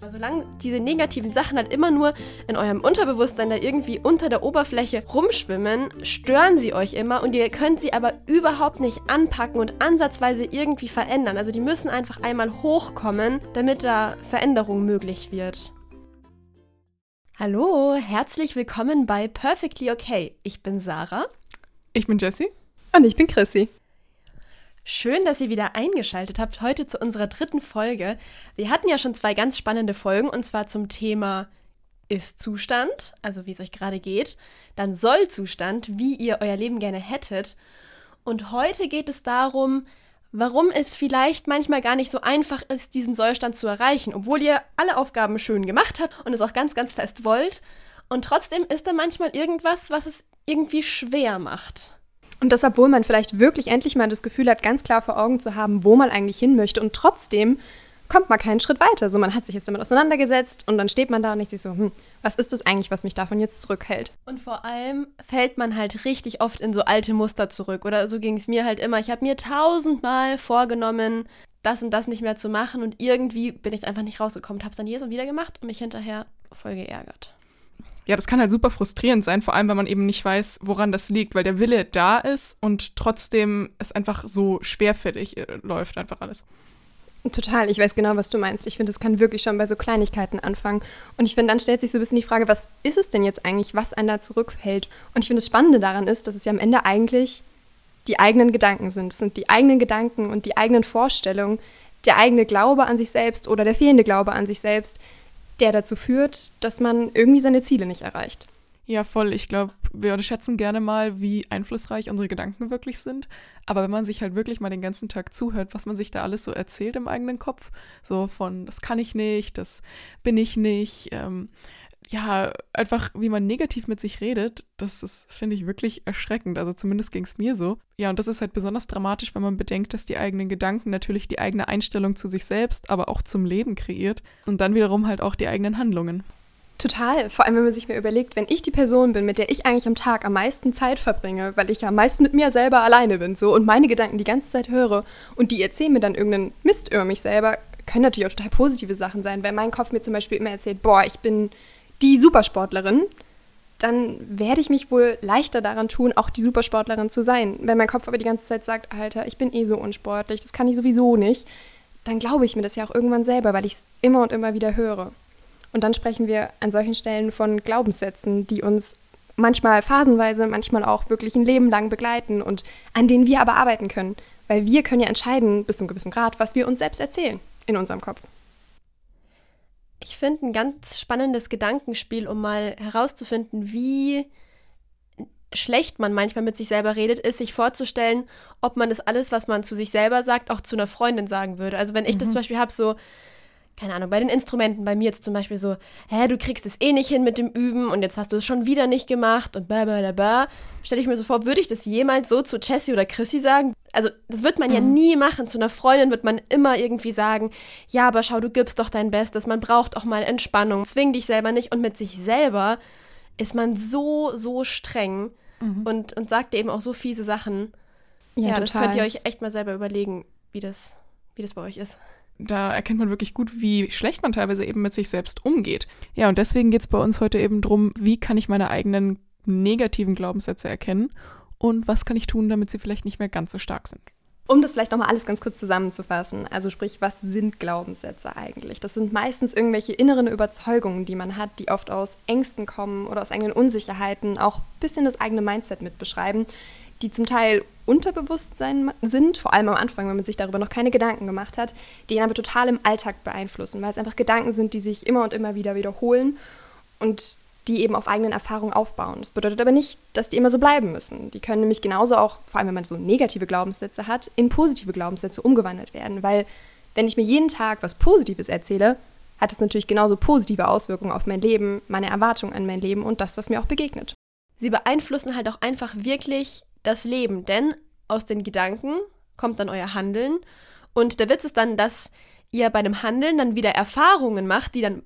Solange diese negativen Sachen halt immer nur in eurem Unterbewusstsein da irgendwie unter der Oberfläche rumschwimmen, stören sie euch immer und ihr könnt sie aber überhaupt nicht anpacken und ansatzweise irgendwie verändern. Also die müssen einfach einmal hochkommen, damit da Veränderung möglich wird. Hallo, herzlich willkommen bei Perfectly Okay. Ich bin Sarah. Ich bin Jessie. Und ich bin Chrissy. Schön, dass ihr wieder eingeschaltet habt heute zu unserer dritten Folge. Wir hatten ja schon zwei ganz spannende Folgen und zwar zum Thema Ist-Zustand, also wie es euch gerade geht, dann Soll-Zustand, wie ihr euer Leben gerne hättet. Und heute geht es darum, warum es vielleicht manchmal gar nicht so einfach ist, diesen Sollstand zu erreichen, obwohl ihr alle Aufgaben schön gemacht habt und es auch ganz, ganz fest wollt. Und trotzdem ist da manchmal irgendwas, was es irgendwie schwer macht. Und das, obwohl man vielleicht wirklich endlich mal das Gefühl hat, ganz klar vor Augen zu haben, wo man eigentlich hin möchte. Und trotzdem kommt man keinen Schritt weiter. So, man hat sich jetzt damit auseinandergesetzt und dann steht man da und denkt sich so, hm, was ist das eigentlich, was mich davon jetzt zurückhält? Und vor allem fällt man halt richtig oft in so alte Muster zurück. Oder so ging es mir halt immer. Ich habe mir tausendmal vorgenommen, das und das nicht mehr zu machen und irgendwie bin ich einfach nicht rausgekommen. Habe es dann jedes Mal wieder gemacht und mich hinterher voll geärgert ja, das kann halt super frustrierend sein, vor allem, wenn man eben nicht weiß, woran das liegt, weil der Wille da ist und trotzdem es einfach so schwerfällig äh, läuft, einfach alles. Total, ich weiß genau, was du meinst. Ich finde, es kann wirklich schon bei so Kleinigkeiten anfangen. Und ich finde, dann stellt sich so ein bisschen die Frage, was ist es denn jetzt eigentlich, was einen da zurückhält? Und ich finde, das Spannende daran ist, dass es ja am Ende eigentlich die eigenen Gedanken sind. Es sind die eigenen Gedanken und die eigenen Vorstellungen, der eigene Glaube an sich selbst oder der fehlende Glaube an sich selbst, der dazu führt, dass man irgendwie seine Ziele nicht erreicht. Ja, voll. Ich glaube, wir unterschätzen gerne mal, wie einflussreich unsere Gedanken wirklich sind. Aber wenn man sich halt wirklich mal den ganzen Tag zuhört, was man sich da alles so erzählt im eigenen Kopf, so von, das kann ich nicht, das bin ich nicht, ähm, ja, einfach wie man negativ mit sich redet, das ist, finde ich, wirklich erschreckend. Also zumindest ging es mir so. Ja, und das ist halt besonders dramatisch, wenn man bedenkt, dass die eigenen Gedanken natürlich die eigene Einstellung zu sich selbst, aber auch zum Leben kreiert und dann wiederum halt auch die eigenen Handlungen. Total. Vor allem, wenn man sich mir überlegt, wenn ich die Person bin, mit der ich eigentlich am Tag am meisten Zeit verbringe, weil ich ja am meisten mit mir selber alleine bin, so und meine Gedanken die ganze Zeit höre und die erzählen mir dann irgendeinen Mist über mich selber, können natürlich auch total positive Sachen sein, weil mein Kopf mir zum Beispiel immer erzählt, boah, ich bin die Supersportlerin, dann werde ich mich wohl leichter daran tun, auch die Supersportlerin zu sein. Wenn mein Kopf aber die ganze Zeit sagt, Alter, ich bin eh so unsportlich, das kann ich sowieso nicht, dann glaube ich mir das ja auch irgendwann selber, weil ich es immer und immer wieder höre. Und dann sprechen wir an solchen Stellen von Glaubenssätzen, die uns manchmal phasenweise, manchmal auch wirklich ein Leben lang begleiten und an denen wir aber arbeiten können. Weil wir können ja entscheiden, bis zu einem gewissen Grad, was wir uns selbst erzählen in unserem Kopf. Ich finde ein ganz spannendes Gedankenspiel, um mal herauszufinden, wie schlecht man manchmal mit sich selber redet, ist sich vorzustellen, ob man das alles, was man zu sich selber sagt, auch zu einer Freundin sagen würde. Also wenn ich mhm. das zum Beispiel habe, so, keine Ahnung, bei den Instrumenten, bei mir jetzt zum Beispiel so, hä, du kriegst es eh nicht hin mit dem Üben und jetzt hast du es schon wieder nicht gemacht und bla bla bla. Stelle ich mir so vor, würde ich das jemals so zu Jessie oder Chrissy sagen? Also, das wird man mhm. ja nie machen. Zu einer Freundin wird man immer irgendwie sagen, ja, aber schau, du gibst doch dein Bestes, man braucht auch mal Entspannung, zwing dich selber nicht. Und mit sich selber ist man so, so streng mhm. und, und sagt eben auch so fiese Sachen. Ja, ja das könnt ihr euch echt mal selber überlegen, wie das, wie das bei euch ist da erkennt man wirklich gut, wie schlecht man teilweise eben mit sich selbst umgeht. Ja, und deswegen geht es bei uns heute eben darum, wie kann ich meine eigenen negativen Glaubenssätze erkennen und was kann ich tun, damit sie vielleicht nicht mehr ganz so stark sind. Um das vielleicht nochmal alles ganz kurz zusammenzufassen, also sprich, was sind Glaubenssätze eigentlich? Das sind meistens irgendwelche inneren Überzeugungen, die man hat, die oft aus Ängsten kommen oder aus eigenen Unsicherheiten, auch ein bisschen das eigene Mindset mit beschreiben, die zum Teil Unterbewusstsein sind, vor allem am Anfang, wenn man sich darüber noch keine Gedanken gemacht hat, die ihn aber total im Alltag beeinflussen, weil es einfach Gedanken sind, die sich immer und immer wieder wiederholen und die eben auf eigenen Erfahrungen aufbauen. Das bedeutet aber nicht, dass die immer so bleiben müssen. Die können nämlich genauso auch, vor allem wenn man so negative Glaubenssätze hat, in positive Glaubenssätze umgewandelt werden, weil wenn ich mir jeden Tag was Positives erzähle, hat es natürlich genauso positive Auswirkungen auf mein Leben, meine Erwartungen an mein Leben und das, was mir auch begegnet. Sie beeinflussen halt auch einfach wirklich das Leben, denn aus den Gedanken kommt dann euer Handeln und der Witz ist dann, dass ihr bei einem Handeln dann wieder Erfahrungen macht, die dann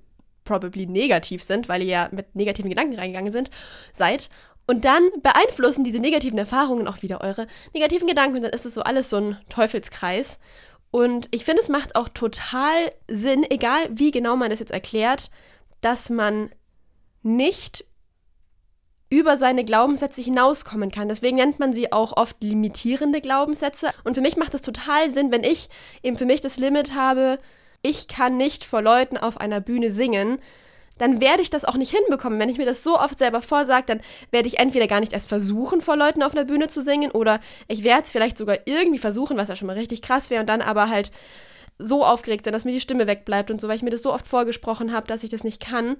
probably negativ sind, weil ihr ja mit negativen Gedanken reingegangen sind, seid. Und dann beeinflussen diese negativen Erfahrungen auch wieder eure negativen Gedanken. Und dann ist es so alles so ein Teufelskreis. Und ich finde, es macht auch total Sinn, egal wie genau man das jetzt erklärt, dass man nicht über seine Glaubenssätze hinauskommen kann. Deswegen nennt man sie auch oft limitierende Glaubenssätze. Und für mich macht es total Sinn, wenn ich eben für mich das Limit habe, ich kann nicht vor Leuten auf einer Bühne singen, dann werde ich das auch nicht hinbekommen. Wenn ich mir das so oft selber vorsage, dann werde ich entweder gar nicht erst versuchen, vor Leuten auf einer Bühne zu singen, oder ich werde es vielleicht sogar irgendwie versuchen, was ja schon mal richtig krass wäre, und dann aber halt so aufgeregt sein, dass mir die Stimme wegbleibt und so, weil ich mir das so oft vorgesprochen habe, dass ich das nicht kann.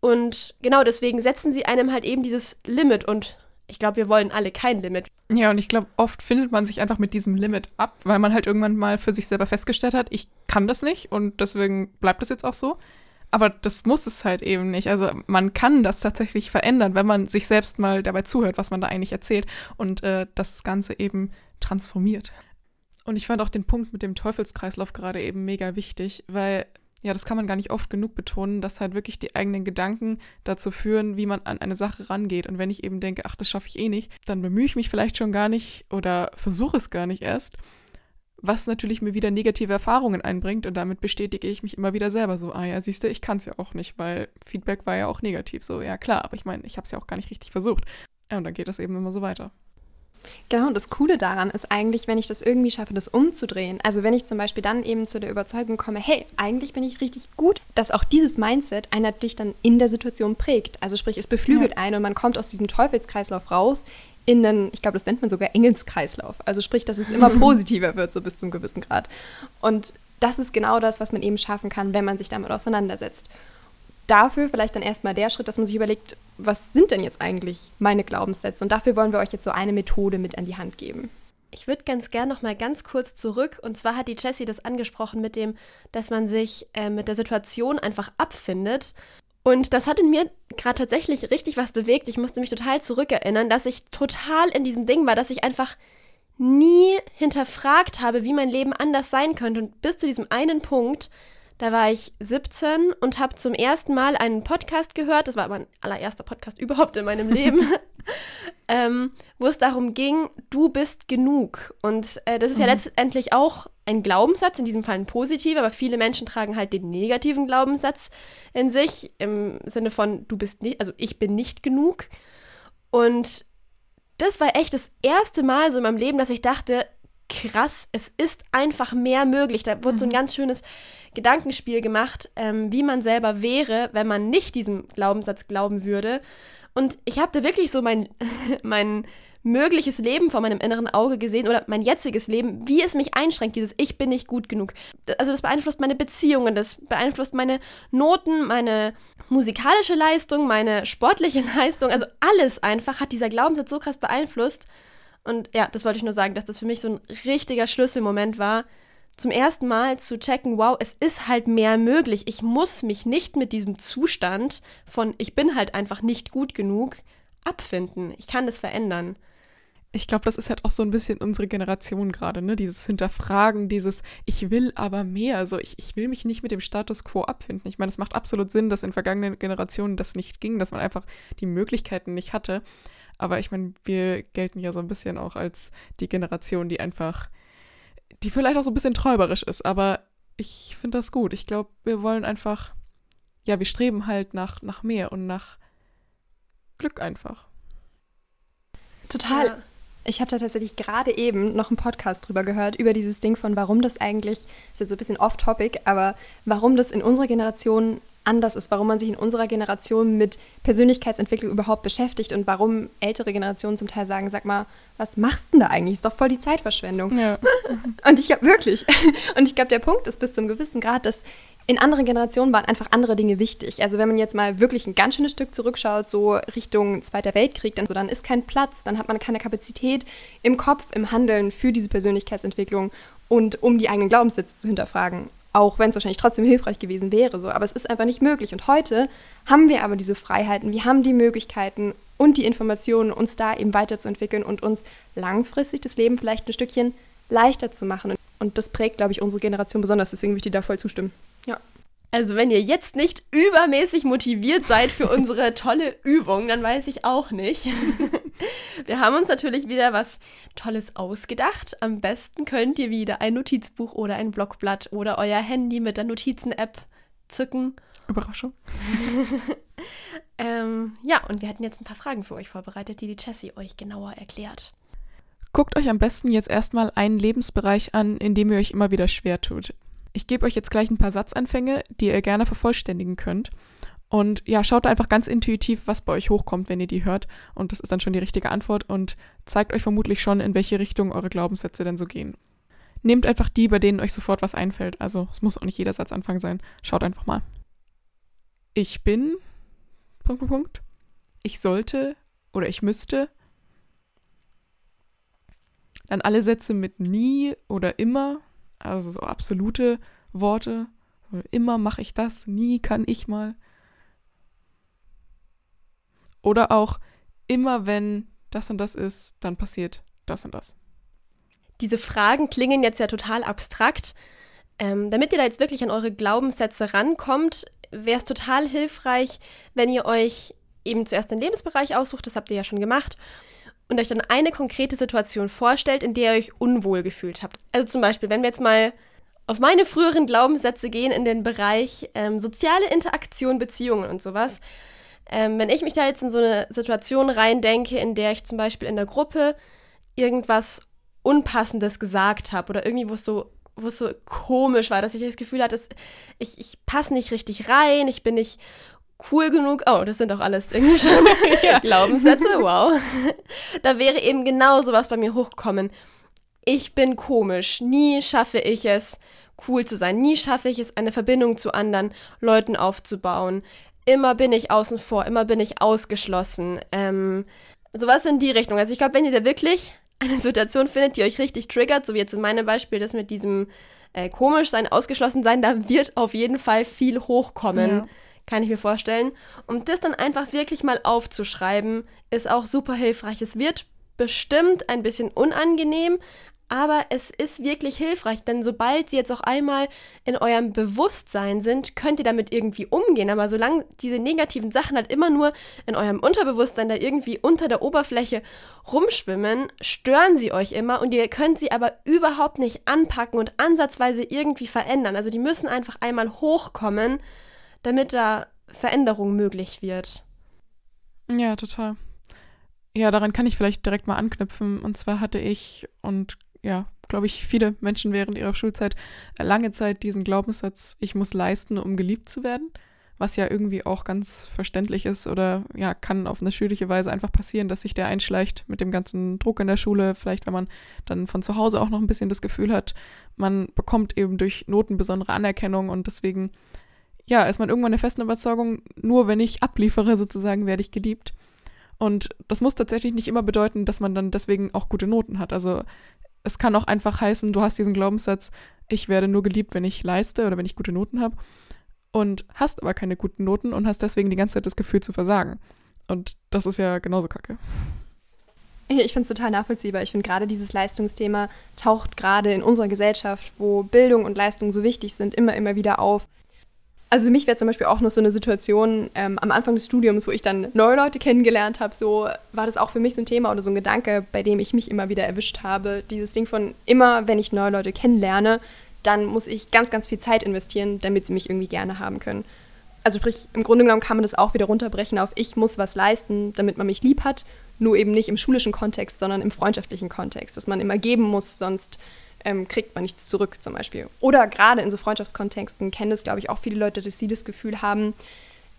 Und genau deswegen setzen sie einem halt eben dieses Limit und ich glaube, wir wollen alle kein Limit. Ja, und ich glaube, oft findet man sich einfach mit diesem Limit ab, weil man halt irgendwann mal für sich selber festgestellt hat, ich kann das nicht und deswegen bleibt das jetzt auch so. Aber das muss es halt eben nicht. Also man kann das tatsächlich verändern, wenn man sich selbst mal dabei zuhört, was man da eigentlich erzählt und äh, das Ganze eben transformiert. Und ich fand auch den Punkt mit dem Teufelskreislauf gerade eben mega wichtig, weil ja, das kann man gar nicht oft genug betonen, dass halt wirklich die eigenen Gedanken dazu führen, wie man an eine Sache rangeht. Und wenn ich eben denke, ach, das schaffe ich eh nicht, dann bemühe ich mich vielleicht schon gar nicht oder versuche es gar nicht erst. Was natürlich mir wieder negative Erfahrungen einbringt und damit bestätige ich mich immer wieder selber so, ah ja, siehst du, ich kann es ja auch nicht, weil Feedback war ja auch negativ. So, ja klar, aber ich meine, ich habe es ja auch gar nicht richtig versucht. Ja, und dann geht das eben immer so weiter. Genau, und das Coole daran ist eigentlich, wenn ich das irgendwie schaffe, das umzudrehen. Also wenn ich zum Beispiel dann eben zu der Überzeugung komme, hey, eigentlich bin ich richtig gut, dass auch dieses Mindset einen natürlich dann in der Situation prägt. Also sprich, es beflügelt ja. einen und man kommt aus diesem Teufelskreislauf raus in einen, ich glaube, das nennt man sogar Engelskreislauf. Also sprich, dass es immer positiver wird, so bis zum gewissen Grad. Und das ist genau das, was man eben schaffen kann, wenn man sich damit auseinandersetzt dafür vielleicht dann erstmal der Schritt, dass man sich überlegt, was sind denn jetzt eigentlich meine Glaubenssätze? Und dafür wollen wir euch jetzt so eine Methode mit an die Hand geben. Ich würde ganz gerne noch mal ganz kurz zurück. Und zwar hat die Jessie das angesprochen mit dem, dass man sich äh, mit der Situation einfach abfindet. Und das hat in mir gerade tatsächlich richtig was bewegt. Ich musste mich total zurückerinnern, dass ich total in diesem Ding war, dass ich einfach nie hinterfragt habe, wie mein Leben anders sein könnte. Und bis zu diesem einen Punkt da war ich 17 und habe zum ersten Mal einen Podcast gehört. Das war mein allererster Podcast überhaupt in meinem Leben. ähm, wo es darum ging, du bist genug. Und äh, das ist mhm. ja letztendlich auch ein Glaubenssatz, in diesem Fall ein positiver, aber viele Menschen tragen halt den negativen Glaubenssatz in sich, im Sinne von, du bist nicht, also ich bin nicht genug. Und das war echt das erste Mal so in meinem Leben, dass ich dachte, krass, es ist einfach mehr möglich. Da wurde mhm. so ein mhm. ganz schönes Gedankenspiel gemacht, ähm, wie man selber wäre, wenn man nicht diesem Glaubenssatz glauben würde. Und ich habe da wirklich so mein, mein mögliches Leben vor meinem inneren Auge gesehen oder mein jetziges Leben, wie es mich einschränkt, dieses Ich bin nicht gut genug. Also das beeinflusst meine Beziehungen, das beeinflusst meine Noten, meine musikalische Leistung, meine sportliche Leistung, also alles einfach hat dieser Glaubenssatz so krass beeinflusst. Und ja, das wollte ich nur sagen, dass das für mich so ein richtiger Schlüsselmoment war, zum ersten Mal zu checken, wow, es ist halt mehr möglich. Ich muss mich nicht mit diesem Zustand von ich bin halt einfach nicht gut genug abfinden. Ich kann das verändern. Ich glaube, das ist halt auch so ein bisschen unsere Generation gerade, ne? Dieses Hinterfragen, dieses Ich will aber mehr. Also ich, ich will mich nicht mit dem Status quo abfinden. Ich meine, es macht absolut Sinn, dass in vergangenen Generationen das nicht ging, dass man einfach die Möglichkeiten nicht hatte. Aber ich meine, wir gelten ja so ein bisschen auch als die Generation, die einfach die vielleicht auch so ein bisschen träuberisch ist, aber ich finde das gut. Ich glaube, wir wollen einfach, ja, wir streben halt nach, nach mehr und nach Glück einfach. Total. Ja. Ich habe da tatsächlich gerade eben noch einen Podcast drüber gehört, über dieses Ding von, warum das eigentlich, ist jetzt so ein bisschen off-topic, aber warum das in unserer Generation anders ist, warum man sich in unserer Generation mit Persönlichkeitsentwicklung überhaupt beschäftigt und warum ältere Generationen zum Teil sagen, sag mal, was machst du denn da eigentlich? Ist doch voll die Zeitverschwendung. Ja. Und ich glaube wirklich, und ich glaube, der Punkt ist bis zum gewissen Grad, dass in anderen Generationen waren einfach andere Dinge wichtig. Also wenn man jetzt mal wirklich ein ganz schönes Stück zurückschaut, so Richtung Zweiter Weltkrieg, dann so, dann ist kein Platz, dann hat man keine Kapazität im Kopf, im Handeln für diese Persönlichkeitsentwicklung und um die eigenen Glaubenssätze zu hinterfragen auch wenn es wahrscheinlich trotzdem hilfreich gewesen wäre. So. Aber es ist einfach nicht möglich. Und heute haben wir aber diese Freiheiten, wir haben die Möglichkeiten und die Informationen, uns da eben weiterzuentwickeln und uns langfristig das Leben vielleicht ein Stückchen leichter zu machen. Und das prägt, glaube ich, unsere Generation besonders. Deswegen möchte ich da voll zustimmen. Ja. Also wenn ihr jetzt nicht übermäßig motiviert seid für unsere tolle Übung, dann weiß ich auch nicht. Wir haben uns natürlich wieder was Tolles ausgedacht. Am besten könnt ihr wieder ein Notizbuch oder ein Blockblatt oder euer Handy mit der Notizen-App zücken. Überraschung. ähm, ja, und wir hatten jetzt ein paar Fragen für euch vorbereitet, die die Jessie euch genauer erklärt. Guckt euch am besten jetzt erstmal einen Lebensbereich an, in dem ihr euch immer wieder schwer tut. Ich gebe euch jetzt gleich ein paar Satzanfänge, die ihr gerne vervollständigen könnt. Und ja, schaut einfach ganz intuitiv, was bei euch hochkommt, wenn ihr die hört. Und das ist dann schon die richtige Antwort und zeigt euch vermutlich schon, in welche Richtung eure Glaubenssätze denn so gehen. Nehmt einfach die, bei denen euch sofort was einfällt. Also es muss auch nicht jeder Satzanfang sein. Schaut einfach mal. Ich bin. Punkt, Punkt, Punkt. Ich sollte oder ich müsste. Dann alle Sätze mit nie oder immer. Also so absolute Worte. Immer mache ich das, nie kann ich mal. Oder auch immer wenn das und das ist, dann passiert das und das. Diese Fragen klingen jetzt ja total abstrakt. Ähm, damit ihr da jetzt wirklich an eure Glaubenssätze rankommt, wäre es total hilfreich, wenn ihr euch eben zuerst den Lebensbereich aussucht, das habt ihr ja schon gemacht, und euch dann eine konkrete Situation vorstellt, in der ihr euch unwohl gefühlt habt. Also zum Beispiel, wenn wir jetzt mal auf meine früheren Glaubenssätze gehen in den Bereich ähm, soziale Interaktion, Beziehungen und sowas, ähm, wenn ich mich da jetzt in so eine Situation reindenke, in der ich zum Beispiel in der Gruppe irgendwas Unpassendes gesagt habe oder irgendwie, wo es so, wo es so komisch war, dass ich das Gefühl hatte, ich, ich passe nicht richtig rein, ich bin nicht cool genug. Oh, das sind doch alles irgendwie schon Glaubenssätze, wow. da wäre eben genau sowas bei mir hochgekommen. Ich bin komisch, nie schaffe ich es, cool zu sein, nie schaffe ich es, eine Verbindung zu anderen Leuten aufzubauen immer bin ich außen vor, immer bin ich ausgeschlossen. Ähm, sowas in die Richtung. Also ich glaube, wenn ihr da wirklich eine Situation findet, die euch richtig triggert, so wie jetzt in meinem Beispiel das mit diesem äh, komisch sein, ausgeschlossen sein, da wird auf jeden Fall viel hochkommen. Ja. Kann ich mir vorstellen. Und das dann einfach wirklich mal aufzuschreiben, ist auch super hilfreich. Es wird bestimmt ein bisschen unangenehm, aber es ist wirklich hilfreich, denn sobald sie jetzt auch einmal in eurem Bewusstsein sind, könnt ihr damit irgendwie umgehen. Aber solange diese negativen Sachen halt immer nur in eurem Unterbewusstsein da irgendwie unter der Oberfläche rumschwimmen, stören sie euch immer und ihr könnt sie aber überhaupt nicht anpacken und ansatzweise irgendwie verändern. Also die müssen einfach einmal hochkommen, damit da Veränderung möglich wird. Ja, total. Ja, daran kann ich vielleicht direkt mal anknüpfen. Und zwar hatte ich und ja, glaube ich, viele Menschen während ihrer Schulzeit lange Zeit diesen Glaubenssatz, ich muss leisten, um geliebt zu werden, was ja irgendwie auch ganz verständlich ist oder ja, kann auf eine natürliche Weise einfach passieren, dass sich der einschleicht mit dem ganzen Druck in der Schule, vielleicht wenn man dann von zu Hause auch noch ein bisschen das Gefühl hat, man bekommt eben durch Noten besondere Anerkennung und deswegen ja, ist man irgendwann der festen Überzeugung, nur wenn ich abliefere sozusagen, werde ich geliebt. Und das muss tatsächlich nicht immer bedeuten, dass man dann deswegen auch gute Noten hat. Also es kann auch einfach heißen, du hast diesen Glaubenssatz, ich werde nur geliebt, wenn ich leiste oder wenn ich gute Noten habe und hast aber keine guten Noten und hast deswegen die ganze Zeit das Gefühl zu versagen. Und das ist ja genauso kacke. Ich finde es total nachvollziehbar. Ich finde gerade dieses Leistungsthema taucht gerade in unserer Gesellschaft, wo Bildung und Leistung so wichtig sind, immer, immer wieder auf. Also für mich wäre zum Beispiel auch noch so eine Situation ähm, am Anfang des Studiums, wo ich dann neue Leute kennengelernt habe, so war das auch für mich so ein Thema oder so ein Gedanke, bei dem ich mich immer wieder erwischt habe. Dieses Ding von immer, wenn ich neue Leute kennenlerne, dann muss ich ganz, ganz viel Zeit investieren, damit sie mich irgendwie gerne haben können. Also sprich, im Grunde genommen kann man das auch wieder runterbrechen auf ich muss was leisten, damit man mich lieb hat, nur eben nicht im schulischen Kontext, sondern im freundschaftlichen Kontext, dass man immer geben muss, sonst ähm, kriegt man nichts zurück zum Beispiel. Oder gerade in so Freundschaftskontexten kennen das, glaube ich, auch viele Leute, dass sie das Gefühl haben,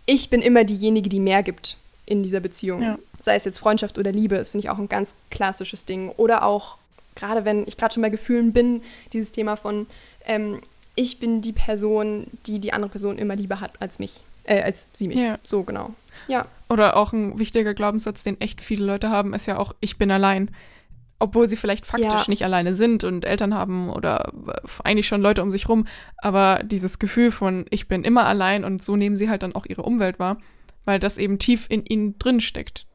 ich bin immer diejenige, die mehr gibt in dieser Beziehung. Ja. Sei es jetzt Freundschaft oder Liebe, das finde ich auch ein ganz klassisches Ding. Oder auch, gerade wenn ich gerade schon bei Gefühlen bin, dieses Thema von, ähm, ich bin die Person, die die andere Person immer lieber hat als mich, äh, als sie mich. Ja. So genau. Ja. Oder auch ein wichtiger Glaubenssatz, den echt viele Leute haben, ist ja auch, ich bin allein obwohl sie vielleicht faktisch ja. nicht alleine sind und Eltern haben oder eigentlich schon Leute um sich rum, aber dieses Gefühl von ich bin immer allein und so nehmen sie halt dann auch ihre Umwelt wahr, weil das eben tief in ihnen drin steckt.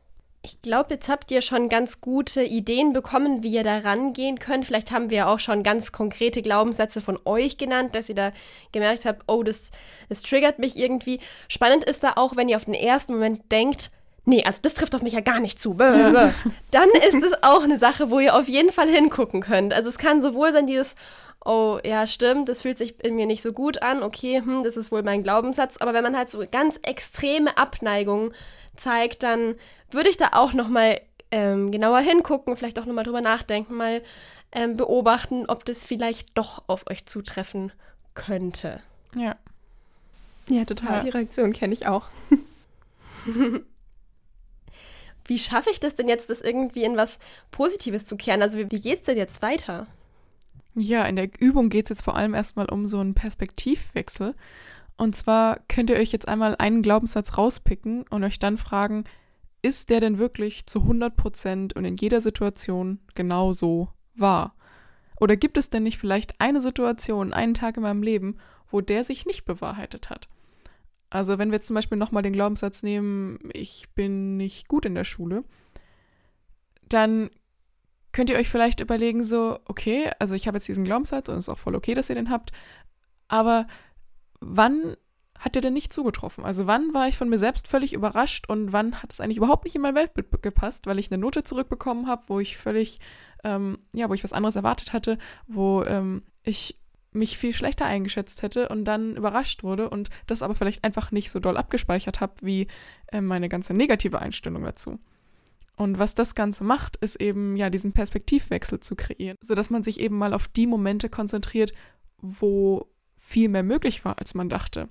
Ich glaube, jetzt habt ihr schon ganz gute Ideen bekommen, wie ihr da rangehen könnt. Vielleicht haben wir auch schon ganz konkrete Glaubenssätze von euch genannt, dass ihr da gemerkt habt, oh, das, das triggert mich irgendwie. Spannend ist da auch, wenn ihr auf den ersten Moment denkt, nee, also das trifft auf mich ja gar nicht zu, dann ist es auch eine Sache, wo ihr auf jeden Fall hingucken könnt. Also es kann sowohl sein, dieses, oh ja, stimmt, das fühlt sich in mir nicht so gut an, okay, hm, das ist wohl mein Glaubenssatz, aber wenn man halt so ganz extreme Abneigung zeigt, dann würde ich da auch nochmal ähm, genauer hingucken, vielleicht auch nochmal drüber nachdenken, mal ähm, beobachten, ob das vielleicht doch auf euch zutreffen könnte. Ja. Ja, total. Ja. Die Reaktion kenne ich auch. wie schaffe ich das denn jetzt, das irgendwie in was Positives zu kehren? Also wie, wie es denn jetzt weiter? Ja, in der Übung geht es jetzt vor allem erstmal um so einen Perspektivwechsel. Und zwar könnt ihr euch jetzt einmal einen Glaubenssatz rauspicken und euch dann fragen, ist der denn wirklich zu 100 Prozent und in jeder Situation genau so wahr? Oder gibt es denn nicht vielleicht eine Situation, einen Tag in meinem Leben, wo der sich nicht bewahrheitet hat? Also wenn wir jetzt zum Beispiel nochmal den Glaubenssatz nehmen, ich bin nicht gut in der Schule, dann könnt ihr euch vielleicht überlegen, so, okay, also ich habe jetzt diesen Glaubenssatz und es ist auch voll okay, dass ihr den habt, aber wann hat der denn nicht zugetroffen? Also wann war ich von mir selbst völlig überrascht und wann hat es eigentlich überhaupt nicht in mein Weltbild gepasst, weil ich eine Note zurückbekommen habe, wo ich völlig, ähm, ja, wo ich was anderes erwartet hatte, wo ähm, ich mich viel schlechter eingeschätzt hätte und dann überrascht wurde und das aber vielleicht einfach nicht so doll abgespeichert habe wie äh, meine ganze negative Einstellung dazu. Und was das Ganze macht, ist eben ja diesen Perspektivwechsel zu kreieren, sodass man sich eben mal auf die Momente konzentriert, wo viel mehr möglich war, als man dachte.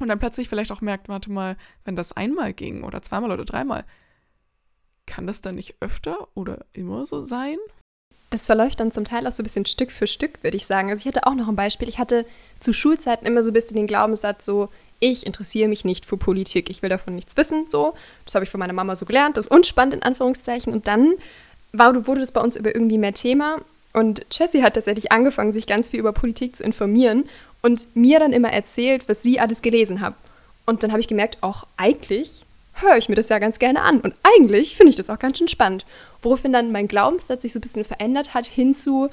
Und dann plötzlich vielleicht auch merkt, warte mal, wenn das einmal ging oder zweimal oder dreimal, kann das dann nicht öfter oder immer so sein? Das verläuft dann zum Teil auch so ein bisschen Stück für Stück, würde ich sagen. Also ich hatte auch noch ein Beispiel. Ich hatte zu Schulzeiten immer so ein bisschen den Glaubenssatz so, ich interessiere mich nicht für Politik, ich will davon nichts wissen, so. Das habe ich von meiner Mama so gelernt, das ist unspannend in Anführungszeichen. Und dann war, wurde das bei uns über irgendwie mehr Thema. Und Jessie hat tatsächlich angefangen, sich ganz viel über Politik zu informieren und mir dann immer erzählt, was sie alles gelesen hat. Und dann habe ich gemerkt, auch eigentlich höre ich mir das ja ganz gerne an. Und eigentlich finde ich das auch ganz schön spannend. Woraufhin dann mein Glaubenssatz sich so ein bisschen verändert hat, hinzu,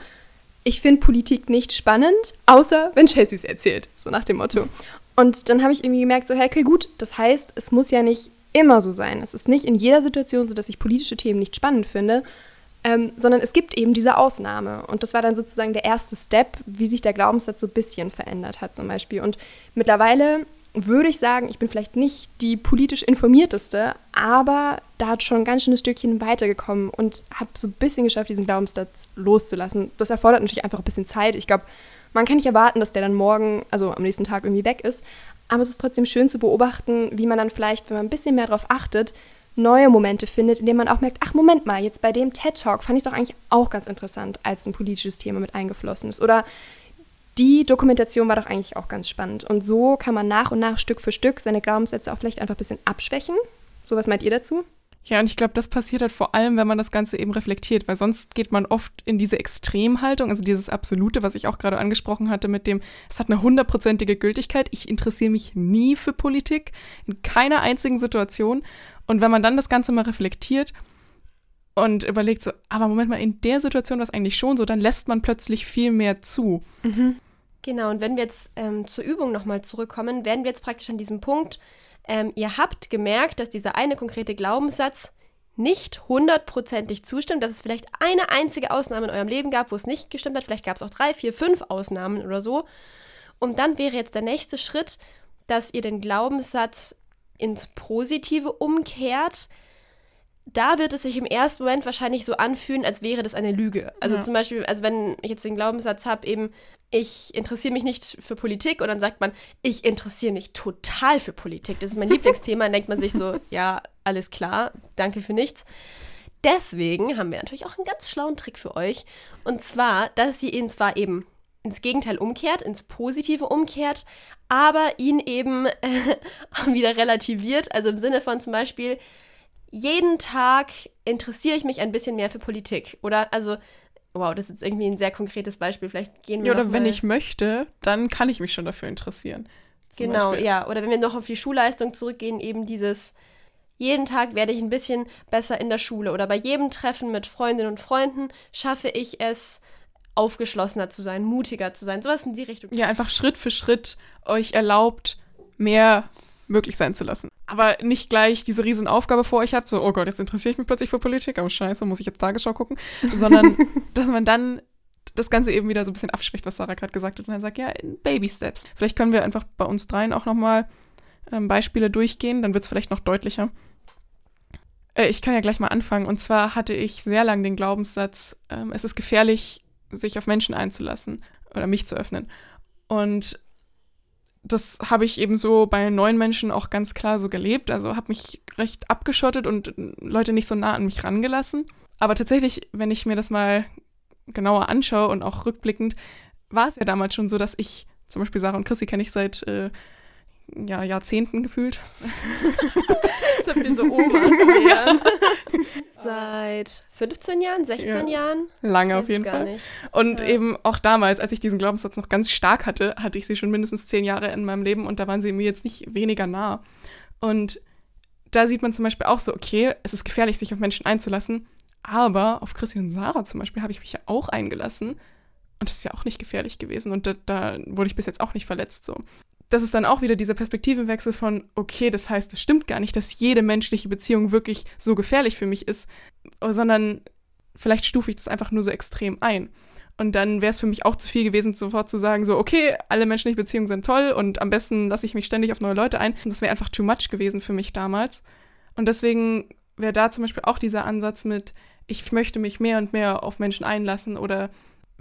ich finde Politik nicht spannend, außer wenn Chelsea es erzählt, so nach dem Motto. Und dann habe ich irgendwie gemerkt, so, hey, okay, gut, das heißt, es muss ja nicht immer so sein. Es ist nicht in jeder Situation so, dass ich politische Themen nicht spannend finde, ähm, sondern es gibt eben diese Ausnahme. Und das war dann sozusagen der erste Step, wie sich der Glaubenssatz so ein bisschen verändert hat zum Beispiel. Und mittlerweile würde ich sagen, ich bin vielleicht nicht die politisch informierteste, aber da hat schon ein ganz schönes Stückchen weitergekommen und habe so ein bisschen geschafft, diesen Glaubenssatz loszulassen. Das erfordert natürlich einfach ein bisschen Zeit. Ich glaube, man kann nicht erwarten, dass der dann morgen, also am nächsten Tag irgendwie weg ist. Aber es ist trotzdem schön zu beobachten, wie man dann vielleicht, wenn man ein bisschen mehr darauf achtet, neue Momente findet, in denen man auch merkt, ach Moment mal, jetzt bei dem TED Talk fand ich es doch eigentlich auch ganz interessant, als ein politisches Thema mit eingeflossen ist. Oder die Dokumentation war doch eigentlich auch ganz spannend. Und so kann man nach und nach Stück für Stück seine Glaubenssätze auch vielleicht einfach ein bisschen abschwächen. So, was meint ihr dazu? Ja, und ich glaube, das passiert halt vor allem, wenn man das Ganze eben reflektiert, weil sonst geht man oft in diese Extremhaltung, also dieses Absolute, was ich auch gerade angesprochen hatte, mit dem, es hat eine hundertprozentige Gültigkeit, ich interessiere mich nie für Politik, in keiner einzigen Situation. Und wenn man dann das Ganze mal reflektiert und überlegt so, aber Moment mal, in der Situation war es eigentlich schon so, dann lässt man plötzlich viel mehr zu. Mhm. Genau, und wenn wir jetzt ähm, zur Übung nochmal zurückkommen, werden wir jetzt praktisch an diesem Punkt ähm, ihr habt gemerkt, dass dieser eine konkrete Glaubenssatz nicht hundertprozentig zustimmt, dass es vielleicht eine einzige Ausnahme in eurem Leben gab, wo es nicht gestimmt hat. Vielleicht gab es auch drei, vier, fünf Ausnahmen oder so. Und dann wäre jetzt der nächste Schritt, dass ihr den Glaubenssatz ins Positive umkehrt, da wird es sich im ersten Moment wahrscheinlich so anfühlen, als wäre das eine Lüge. Also ja. zum Beispiel, also wenn ich jetzt den Glaubenssatz habe, eben, ich interessiere mich nicht für Politik und dann sagt man, ich interessiere mich total für Politik. Das ist mein Lieblingsthema. Dann denkt man sich so, ja, alles klar, danke für nichts. Deswegen haben wir natürlich auch einen ganz schlauen Trick für euch. Und zwar, dass ihr ihn zwar eben ins Gegenteil umkehrt, ins Positive umkehrt, aber ihn eben äh, wieder relativiert. Also im Sinne von zum Beispiel, jeden Tag interessiere ich mich ein bisschen mehr für Politik. Oder also, wow, das ist irgendwie ein sehr konkretes Beispiel. Vielleicht gehen wir. Ja, oder wenn ich möchte, dann kann ich mich schon dafür interessieren. Genau, Beispiel. ja. Oder wenn wir noch auf die Schulleistung zurückgehen, eben dieses. Jeden Tag werde ich ein bisschen besser in der Schule oder bei jedem Treffen mit Freundinnen und Freunden schaffe ich es, aufgeschlossener zu sein, mutiger zu sein. Sowas in die Richtung. Ja, einfach Schritt für Schritt euch erlaubt, mehr möglich sein zu lassen. Aber nicht gleich diese riesen Aufgabe vor euch habt, so, oh Gott, jetzt interessiere ich mich plötzlich für Politik, aber scheiße, muss ich jetzt Tagesschau gucken, sondern dass man dann das Ganze eben wieder so ein bisschen abspricht, was Sarah gerade gesagt hat, und dann sagt, ja, in Baby Steps. Vielleicht können wir einfach bei uns dreien auch nochmal ähm, Beispiele durchgehen, dann wird es vielleicht noch deutlicher. Äh, ich kann ja gleich mal anfangen. Und zwar hatte ich sehr lange den Glaubenssatz, ähm, es ist gefährlich, sich auf Menschen einzulassen oder mich zu öffnen. Und das habe ich eben so bei neuen Menschen auch ganz klar so gelebt. Also habe mich recht abgeschottet und Leute nicht so nah an mich rangelassen. Aber tatsächlich, wenn ich mir das mal genauer anschaue und auch rückblickend, war es ja damals schon so, dass ich, zum Beispiel Sarah und Chrissy kenne ich seit äh, ja, Jahrzehnten gefühlt. Als ob wir so Omas. Seit 15 Jahren, 16 ja, Jahren? Lange auf jeden Fall. Nicht. Und ja. eben auch damals, als ich diesen Glaubenssatz noch ganz stark hatte, hatte ich sie schon mindestens zehn Jahre in meinem Leben und da waren sie mir jetzt nicht weniger nah. Und da sieht man zum Beispiel auch so, okay, es ist gefährlich, sich auf Menschen einzulassen, aber auf Chrissy und Sarah zum Beispiel habe ich mich ja auch eingelassen. Und das ist ja auch nicht gefährlich gewesen. Und da, da wurde ich bis jetzt auch nicht verletzt. So das ist dann auch wieder dieser Perspektivenwechsel von, okay, das heißt, es stimmt gar nicht, dass jede menschliche Beziehung wirklich so gefährlich für mich ist, sondern vielleicht stufe ich das einfach nur so extrem ein. Und dann wäre es für mich auch zu viel gewesen, sofort zu sagen, so, okay, alle menschlichen Beziehungen sind toll und am besten lasse ich mich ständig auf neue Leute ein. Das wäre einfach too much gewesen für mich damals. Und deswegen wäre da zum Beispiel auch dieser Ansatz mit, ich möchte mich mehr und mehr auf Menschen einlassen oder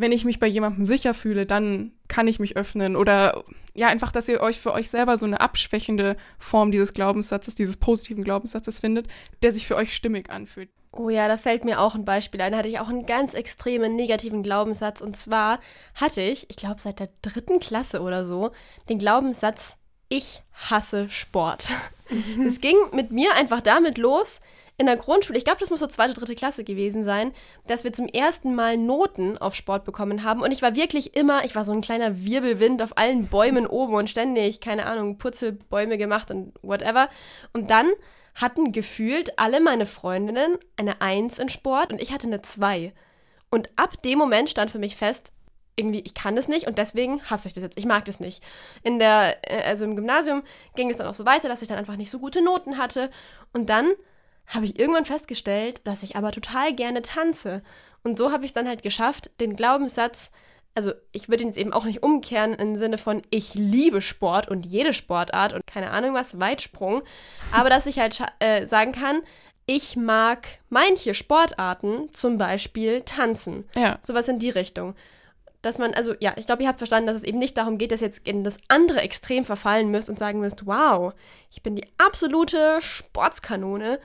wenn ich mich bei jemandem sicher fühle, dann kann ich mich öffnen. Oder ja, einfach, dass ihr euch für euch selber so eine abschwächende Form dieses Glaubenssatzes, dieses positiven Glaubenssatzes findet, der sich für euch stimmig anfühlt. Oh ja, da fällt mir auch ein Beispiel ein. Da hatte ich auch einen ganz extremen negativen Glaubenssatz. Und zwar hatte ich, ich glaube seit der dritten Klasse oder so, den Glaubenssatz, ich hasse Sport. Mhm. Es ging mit mir einfach damit los, in der Grundschule, ich glaube, das muss so zweite, dritte Klasse gewesen sein, dass wir zum ersten Mal Noten auf Sport bekommen haben. Und ich war wirklich immer, ich war so ein kleiner Wirbelwind auf allen Bäumen oben und ständig, keine Ahnung, Putzelbäume gemacht und whatever. Und dann hatten gefühlt alle meine Freundinnen eine Eins in Sport und ich hatte eine Zwei. Und ab dem Moment stand für mich fest, irgendwie, ich kann das nicht und deswegen hasse ich das jetzt. Ich mag das nicht. In der, äh, also im Gymnasium ging es dann auch so weiter, dass ich dann einfach nicht so gute Noten hatte. Und dann habe ich irgendwann festgestellt, dass ich aber total gerne tanze. Und so habe ich es dann halt geschafft, den Glaubenssatz, also ich würde ihn jetzt eben auch nicht umkehren im Sinne von ich liebe Sport und jede Sportart und keine Ahnung was, Weitsprung, aber dass ich halt äh, sagen kann, ich mag manche Sportarten, zum Beispiel tanzen. Ja. Sowas in die Richtung. Dass man, also ja, ich glaube, ihr habt verstanden, dass es eben nicht darum geht, dass ihr jetzt in das andere Extrem verfallen müsst und sagen müsst, wow, ich bin die absolute Sportskanone,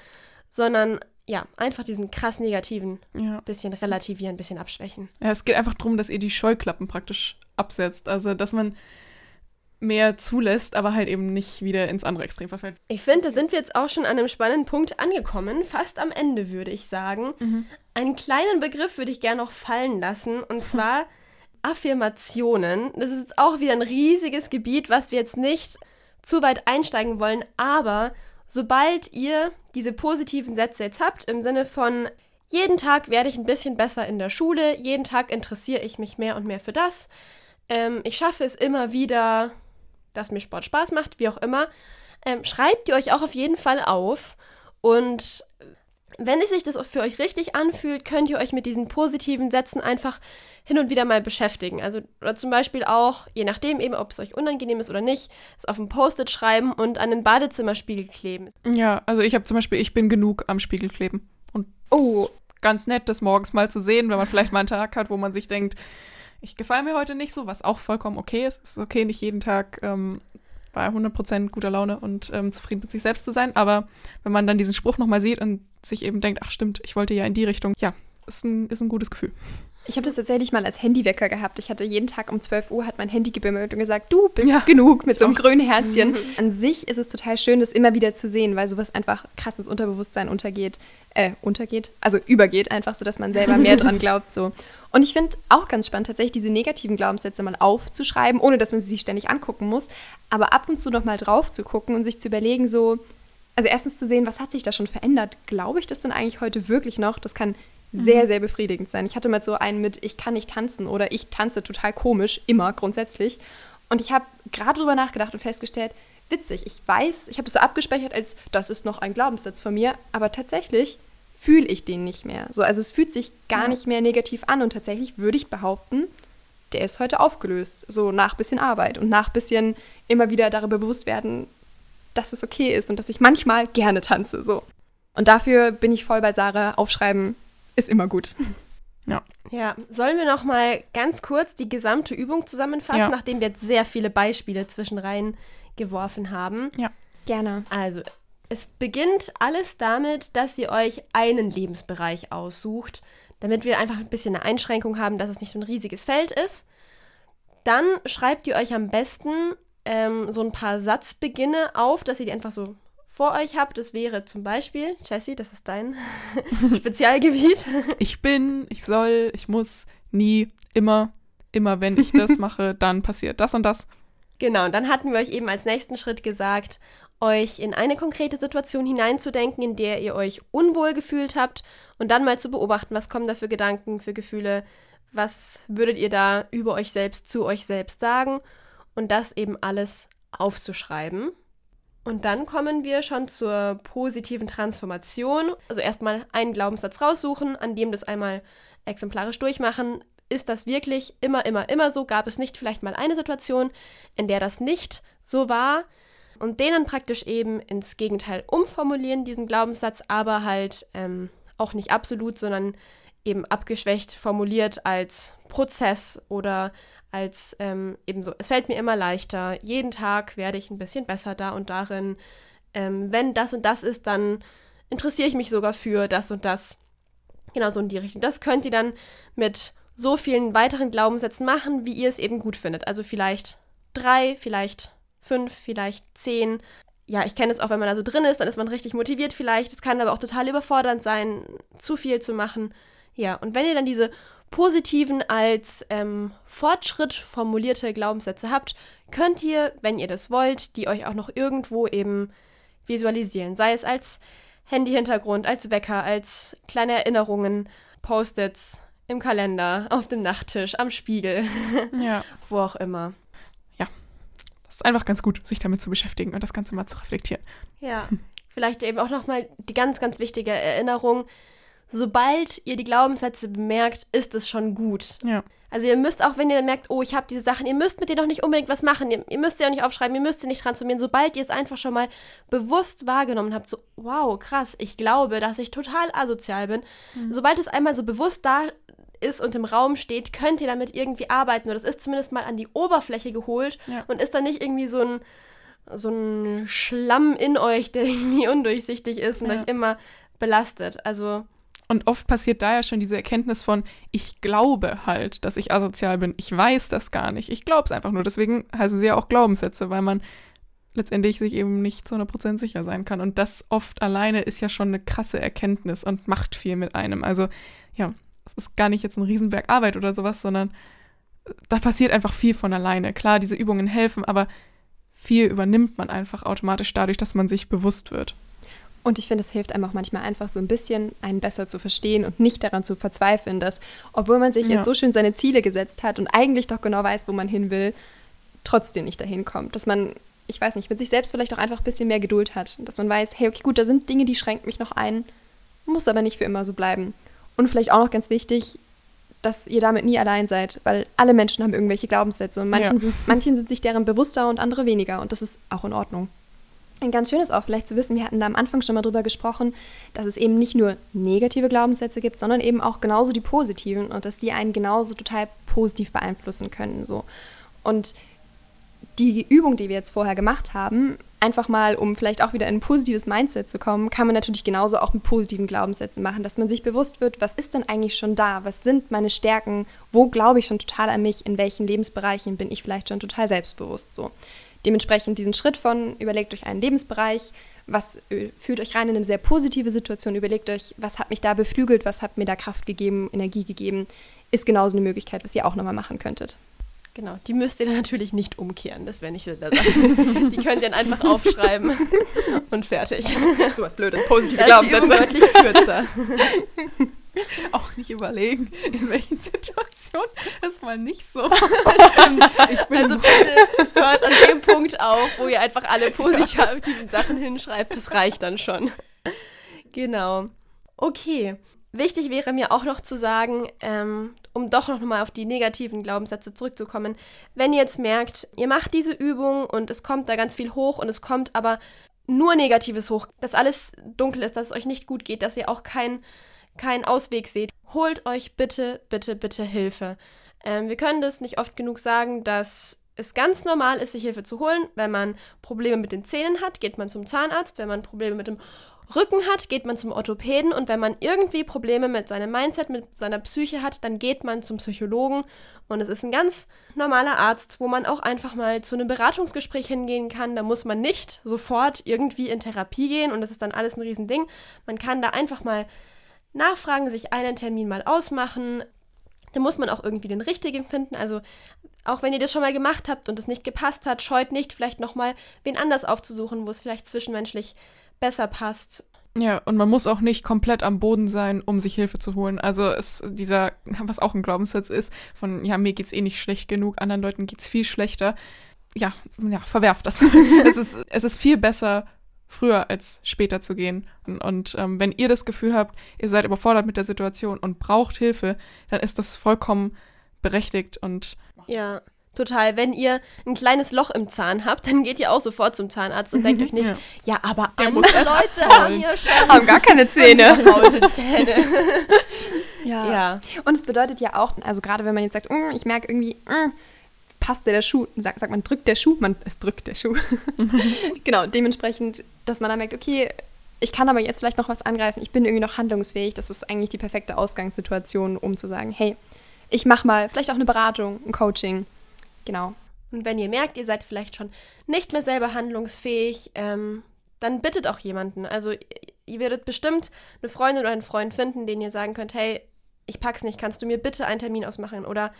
sondern ja, einfach diesen krass negativen ja. bisschen relativieren, bisschen abschwächen. Ja, es geht einfach darum, dass ihr die Scheuklappen praktisch absetzt. Also, dass man mehr zulässt, aber halt eben nicht wieder ins andere Extrem verfällt. Ich finde, da sind wir jetzt auch schon an einem spannenden Punkt angekommen. Fast am Ende, würde ich sagen. Mhm. Einen kleinen Begriff würde ich gerne noch fallen lassen, und zwar Affirmationen. Das ist jetzt auch wieder ein riesiges Gebiet, was wir jetzt nicht zu weit einsteigen wollen, aber sobald ihr diese positiven Sätze jetzt habt, im Sinne von jeden Tag werde ich ein bisschen besser in der Schule, jeden Tag interessiere ich mich mehr und mehr für das, ähm, ich schaffe es immer wieder, dass mir Sport Spaß macht, wie auch immer, ähm, schreibt ihr euch auch auf jeden Fall auf und wenn es sich das für euch richtig anfühlt, könnt ihr euch mit diesen positiven Sätzen einfach hin und wieder mal beschäftigen. Also oder zum Beispiel auch, je nachdem eben, ob es euch unangenehm ist oder nicht, es auf ein Post-it schreiben und an den Badezimmerspiegel kleben. Ja, also ich habe zum Beispiel, ich bin genug am Spiegel kleben. Und oh. ganz nett, das morgens mal zu sehen, wenn man vielleicht mal einen Tag hat, wo man sich denkt, ich gefalle mir heute nicht so, was auch vollkommen okay ist. Es ist okay, nicht jeden Tag ähm, bei 100% guter Laune und ähm, zufrieden mit sich selbst zu sein. Aber wenn man dann diesen Spruch nochmal sieht und sich eben denkt, ach stimmt, ich wollte ja in die Richtung, ja, ist ein, ist ein gutes Gefühl. Ich habe das tatsächlich mal als Handywecker gehabt. Ich hatte jeden Tag um 12 Uhr hat mein Handy gebimmelt und gesagt, du bist ja, genug mit so einem grünen Herzchen. An sich ist es total schön, das immer wieder zu sehen, weil sowas einfach krass ins Unterbewusstsein untergeht, äh, untergeht, also übergeht einfach, so dass man selber mehr dran glaubt, so. Und ich finde auch ganz spannend, tatsächlich diese negativen Glaubenssätze mal aufzuschreiben, ohne dass man sie sich ständig angucken muss, aber ab und zu nochmal drauf zu gucken und sich zu überlegen, so, also erstens zu sehen, was hat sich da schon verändert? Glaube ich das denn eigentlich heute wirklich noch? Das kann sehr, mhm. sehr befriedigend sein. Ich hatte mal so einen mit, ich kann nicht tanzen oder ich tanze total komisch, immer grundsätzlich. Und ich habe gerade darüber nachgedacht und festgestellt, witzig. Ich weiß, ich habe es so abgespeichert, als das ist noch ein Glaubenssatz von mir, aber tatsächlich fühle ich den nicht mehr. So, also es fühlt sich gar ja. nicht mehr negativ an und tatsächlich würde ich behaupten, der ist heute aufgelöst. So nach bisschen Arbeit und nach bisschen immer wieder darüber bewusst werden, dass es okay ist und dass ich manchmal gerne tanze. So. Und dafür bin ich voll bei Sarah. Aufschreiben ist immer gut. Ja. Ja, sollen wir noch mal ganz kurz die gesamte Übung zusammenfassen, ja. nachdem wir jetzt sehr viele Beispiele zwischen rein geworfen haben? Ja. Gerne. Also, es beginnt alles damit, dass ihr euch einen Lebensbereich aussucht, damit wir einfach ein bisschen eine Einschränkung haben, dass es nicht so ein riesiges Feld ist. Dann schreibt ihr euch am besten ähm, so ein paar Satzbeginne auf, dass ihr die einfach so vor euch habt. Das wäre zum Beispiel, Jessie, das ist dein Spezialgebiet. Ich bin, ich soll, ich muss, nie, immer, immer wenn ich das mache, dann passiert das und das. Genau, und dann hatten wir euch eben als nächsten Schritt gesagt, euch in eine konkrete Situation hineinzudenken, in der ihr euch unwohl gefühlt habt und dann mal zu beobachten, was kommen da für Gedanken, für Gefühle, was würdet ihr da über euch selbst zu euch selbst sagen und das eben alles aufzuschreiben. Und dann kommen wir schon zur positiven Transformation. Also erstmal einen Glaubenssatz raussuchen, an dem das einmal exemplarisch durchmachen. Ist das wirklich immer, immer, immer so? Gab es nicht vielleicht mal eine Situation, in der das nicht so war? Und den dann praktisch eben ins Gegenteil umformulieren, diesen Glaubenssatz, aber halt ähm, auch nicht absolut, sondern eben abgeschwächt formuliert als Prozess oder als ähm, ebenso, es fällt mir immer leichter, jeden Tag werde ich ein bisschen besser da und darin. Ähm, wenn das und das ist, dann interessiere ich mich sogar für das und das. Genau so in die Richtung. Das könnt ihr dann mit so vielen weiteren Glaubenssätzen machen, wie ihr es eben gut findet. Also vielleicht drei, vielleicht fünf, vielleicht zehn. Ja, ich kenne es auch, wenn man da so drin ist, dann ist man richtig motiviert vielleicht. Es kann aber auch total überfordernd sein, zu viel zu machen. Ja, und wenn ihr dann diese positiven als ähm, Fortschritt formulierte Glaubenssätze habt, könnt ihr, wenn ihr das wollt, die euch auch noch irgendwo eben visualisieren. Sei es als Handy-Hintergrund, als Wecker, als kleine Erinnerungen, Post-its im Kalender, auf dem Nachttisch, am Spiegel, ja. wo auch immer es ist einfach ganz gut, sich damit zu beschäftigen und das Ganze mal zu reflektieren. Ja, vielleicht eben auch nochmal die ganz, ganz wichtige Erinnerung. Sobald ihr die Glaubenssätze bemerkt, ist es schon gut. Ja. Also ihr müsst auch, wenn ihr merkt, oh, ich habe diese Sachen, ihr müsst mit denen noch nicht unbedingt was machen, ihr, ihr müsst sie auch nicht aufschreiben, ihr müsst sie nicht transformieren. Sobald ihr es einfach schon mal bewusst wahrgenommen habt, so, wow, krass, ich glaube, dass ich total asozial bin. Mhm. Sobald es einmal so bewusst da ist und im Raum steht, könnt ihr damit irgendwie arbeiten. Oder das ist zumindest mal an die Oberfläche geholt ja. und ist dann nicht irgendwie so ein, so ein Schlamm in euch, der irgendwie undurchsichtig ist und ja. euch immer belastet. Also. Und oft passiert da ja schon diese Erkenntnis von, ich glaube halt, dass ich asozial bin. Ich weiß das gar nicht. Ich glaube es einfach nur. Deswegen heißen sie ja auch Glaubenssätze, weil man letztendlich sich eben nicht zu 100% sicher sein kann. Und das oft alleine ist ja schon eine krasse Erkenntnis und macht viel mit einem. Also ja, es ist gar nicht jetzt ein Riesenberg Arbeit oder sowas, sondern da passiert einfach viel von alleine. Klar, diese Übungen helfen, aber viel übernimmt man einfach automatisch dadurch, dass man sich bewusst wird. Und ich finde, es hilft einem auch manchmal einfach so ein bisschen, einen besser zu verstehen und nicht daran zu verzweifeln, dass, obwohl man sich ja. jetzt so schön seine Ziele gesetzt hat und eigentlich doch genau weiß, wo man hin will, trotzdem nicht dahin kommt. Dass man, ich weiß nicht, mit sich selbst vielleicht auch einfach ein bisschen mehr Geduld hat. Dass man weiß, hey, okay, gut, da sind Dinge, die schränken mich noch ein, muss aber nicht für immer so bleiben. Und vielleicht auch noch ganz wichtig, dass ihr damit nie allein seid, weil alle Menschen haben irgendwelche Glaubenssätze und manchen, ja. sind, manchen sind sich deren bewusster und andere weniger und das ist auch in Ordnung. Ein ganz schönes auch vielleicht zu wissen, wir hatten da am Anfang schon mal drüber gesprochen, dass es eben nicht nur negative Glaubenssätze gibt, sondern eben auch genauso die positiven und dass die einen genauso total positiv beeinflussen können. So. Und die Übung, die wir jetzt vorher gemacht haben, einfach mal, um vielleicht auch wieder in ein positives Mindset zu kommen, kann man natürlich genauso auch mit positiven Glaubenssätzen machen, dass man sich bewusst wird, was ist denn eigentlich schon da? Was sind meine Stärken? Wo glaube ich schon total an mich? In welchen Lebensbereichen bin ich vielleicht schon total selbstbewusst so? Dementsprechend diesen Schritt von, überlegt euch einen Lebensbereich, was äh, führt euch rein in eine sehr positive Situation, überlegt euch, was hat mich da beflügelt, was hat mir da Kraft gegeben, Energie gegeben, ist genauso eine Möglichkeit, was ihr auch nochmal machen könntet. Genau, die müsst ihr dann natürlich nicht umkehren, das wäre nicht Sinn der Sache. die könnt ihr dann einfach aufschreiben und fertig. So was Blödes, positive da Glaubenssätze. deutlich kürzer. Auch nicht überlegen, in welchen Situationen Situation ist mal nicht so. Stimmt. also bitte hört an dem Punkt auf, wo ihr einfach alle positiven Sachen hinschreibt. Das reicht dann schon. Genau. Okay. Wichtig wäre mir auch noch zu sagen, ähm, um doch noch mal auf die negativen Glaubenssätze zurückzukommen, wenn ihr jetzt merkt, ihr macht diese Übung und es kommt da ganz viel hoch und es kommt aber nur Negatives hoch, dass alles dunkel ist, dass es euch nicht gut geht, dass ihr auch keinen keinen Ausweg seht, holt euch bitte, bitte, bitte Hilfe. Ähm, wir können das nicht oft genug sagen, dass es ganz normal ist, sich Hilfe zu holen. Wenn man Probleme mit den Zähnen hat, geht man zum Zahnarzt. Wenn man Probleme mit dem Rücken hat, geht man zum Orthopäden. Und wenn man irgendwie Probleme mit seinem Mindset, mit seiner Psyche hat, dann geht man zum Psychologen. Und es ist ein ganz normaler Arzt, wo man auch einfach mal zu einem Beratungsgespräch hingehen kann. Da muss man nicht sofort irgendwie in Therapie gehen und das ist dann alles ein Riesending. Man kann da einfach mal nachfragen, sich einen Termin mal ausmachen. Da muss man auch irgendwie den richtigen finden. Also auch wenn ihr das schon mal gemacht habt und es nicht gepasst hat, scheut nicht, vielleicht nochmal wen anders aufzusuchen, wo es vielleicht zwischenmenschlich besser passt. Ja, und man muss auch nicht komplett am Boden sein, um sich Hilfe zu holen. Also es, dieser, was auch ein Glaubenssatz ist, von ja, mir geht's eh nicht schlecht genug, anderen Leuten geht's viel schlechter. Ja, ja, verwerft das. es, ist, es ist viel besser, früher als später zu gehen. Und, und ähm, wenn ihr das Gefühl habt, ihr seid überfordert mit der Situation und braucht Hilfe, dann ist das vollkommen berechtigt und ja. Total. Wenn ihr ein kleines Loch im Zahn habt, dann geht ihr auch sofort zum Zahnarzt und denkt euch nicht, ja, ja aber Der andere Leute haben ja schon haben gar keine Zähne. Zähne. ja. ja. Und es bedeutet ja auch, also gerade wenn man jetzt sagt, mm, ich merke irgendwie, mm, passt der Schuh, sagt, sagt man, drückt der Schuh, man, es drückt der Schuh. genau, dementsprechend, dass man dann merkt, okay, ich kann aber jetzt vielleicht noch was angreifen, ich bin irgendwie noch handlungsfähig, das ist eigentlich die perfekte Ausgangssituation, um zu sagen, hey, ich mache mal vielleicht auch eine Beratung, ein Coaching, Genau. Und wenn ihr merkt, ihr seid vielleicht schon nicht mehr selber handlungsfähig, ähm, dann bittet auch jemanden. Also ihr werdet bestimmt eine Freundin oder einen Freund finden, den ihr sagen könnt, hey, ich pack's nicht, kannst du mir bitte einen Termin ausmachen? Oder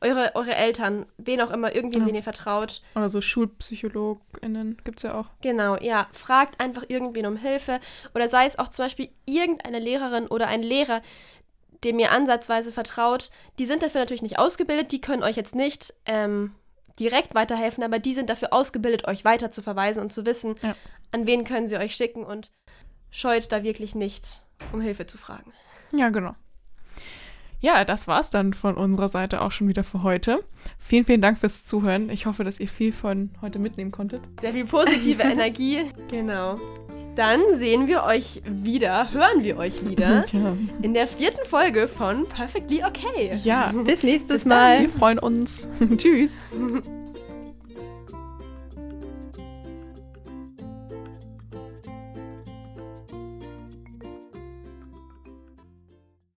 eure, eure Eltern, wen auch immer, irgendjemand, ja. den ihr vertraut. Oder so SchulpsychologInnen gibt's ja auch. Genau, ja. Fragt einfach irgendwen um Hilfe. Oder sei es auch zum Beispiel irgendeine Lehrerin oder ein Lehrer, dem ihr ansatzweise vertraut, die sind dafür natürlich nicht ausgebildet, die können euch jetzt nicht ähm, direkt weiterhelfen, aber die sind dafür ausgebildet, euch weiter zu verweisen und zu wissen, ja. an wen können sie euch schicken und scheut da wirklich nicht, um Hilfe zu fragen. Ja, genau. Ja, das war's dann von unserer Seite auch schon wieder für heute. Vielen, vielen Dank fürs Zuhören. Ich hoffe, dass ihr viel von heute mitnehmen konntet. Sehr viel positive Energie. Genau. Dann sehen wir euch wieder, hören wir euch wieder ja. in der vierten Folge von Perfectly Okay. Ja. Bis nächstes Bis Mal. Wir freuen uns. Tschüss.